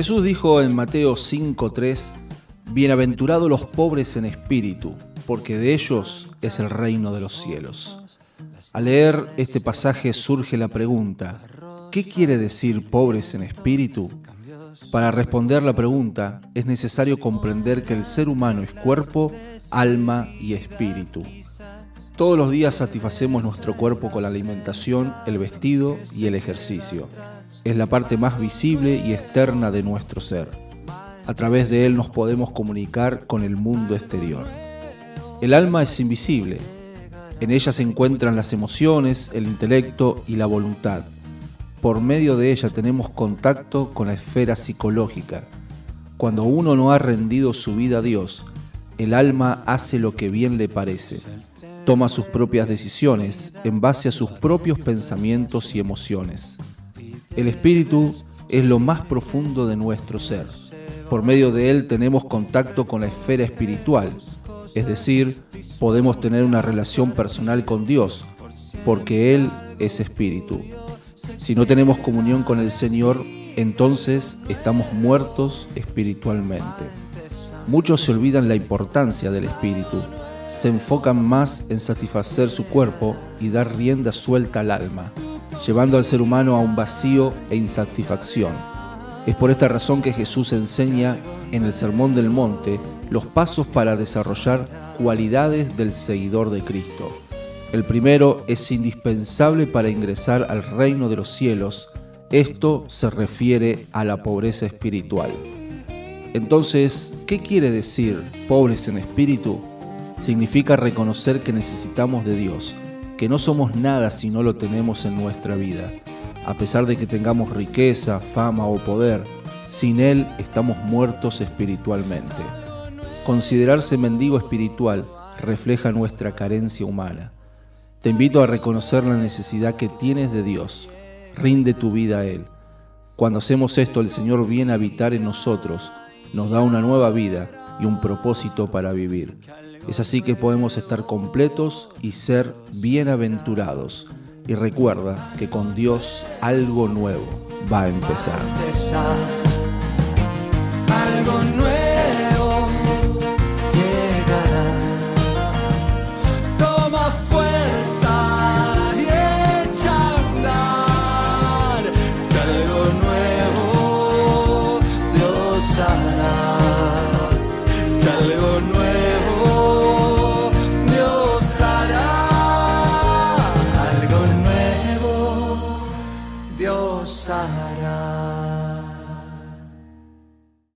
Jesús dijo en Mateo 5:3, Bienaventurados los pobres en espíritu, porque de ellos es el reino de los cielos. Al leer este pasaje surge la pregunta, ¿qué quiere decir pobres en espíritu? Para responder la pregunta es necesario comprender que el ser humano es cuerpo, alma y espíritu. Todos los días satisfacemos nuestro cuerpo con la alimentación, el vestido y el ejercicio. Es la parte más visible y externa de nuestro ser. A través de él nos podemos comunicar con el mundo exterior. El alma es invisible. En ella se encuentran las emociones, el intelecto y la voluntad. Por medio de ella tenemos contacto con la esfera psicológica. Cuando uno no ha rendido su vida a Dios, el alma hace lo que bien le parece toma sus propias decisiones en base a sus propios pensamientos y emociones. El espíritu es lo más profundo de nuestro ser. Por medio de él tenemos contacto con la esfera espiritual, es decir, podemos tener una relación personal con Dios, porque Él es espíritu. Si no tenemos comunión con el Señor, entonces estamos muertos espiritualmente. Muchos se olvidan la importancia del espíritu se enfocan más en satisfacer su cuerpo y dar rienda suelta al alma, llevando al ser humano a un vacío e insatisfacción. Es por esta razón que Jesús enseña en el Sermón del Monte los pasos para desarrollar cualidades del seguidor de Cristo. El primero es indispensable para ingresar al reino de los cielos. Esto se refiere a la pobreza espiritual. Entonces, ¿qué quiere decir pobres en espíritu? significa reconocer que necesitamos de Dios, que no somos nada si no lo tenemos en nuestra vida. A pesar de que tengamos riqueza, fama o poder, sin Él estamos muertos espiritualmente. Considerarse mendigo espiritual refleja nuestra carencia humana. Te invito a reconocer la necesidad que tienes de Dios. Rinde tu vida a Él. Cuando hacemos esto, el Señor viene a habitar en nosotros, nos da una nueva vida y un propósito para vivir. Es así que podemos estar completos y ser bienaventurados. Y recuerda que con Dios algo nuevo va a empezar. Sahara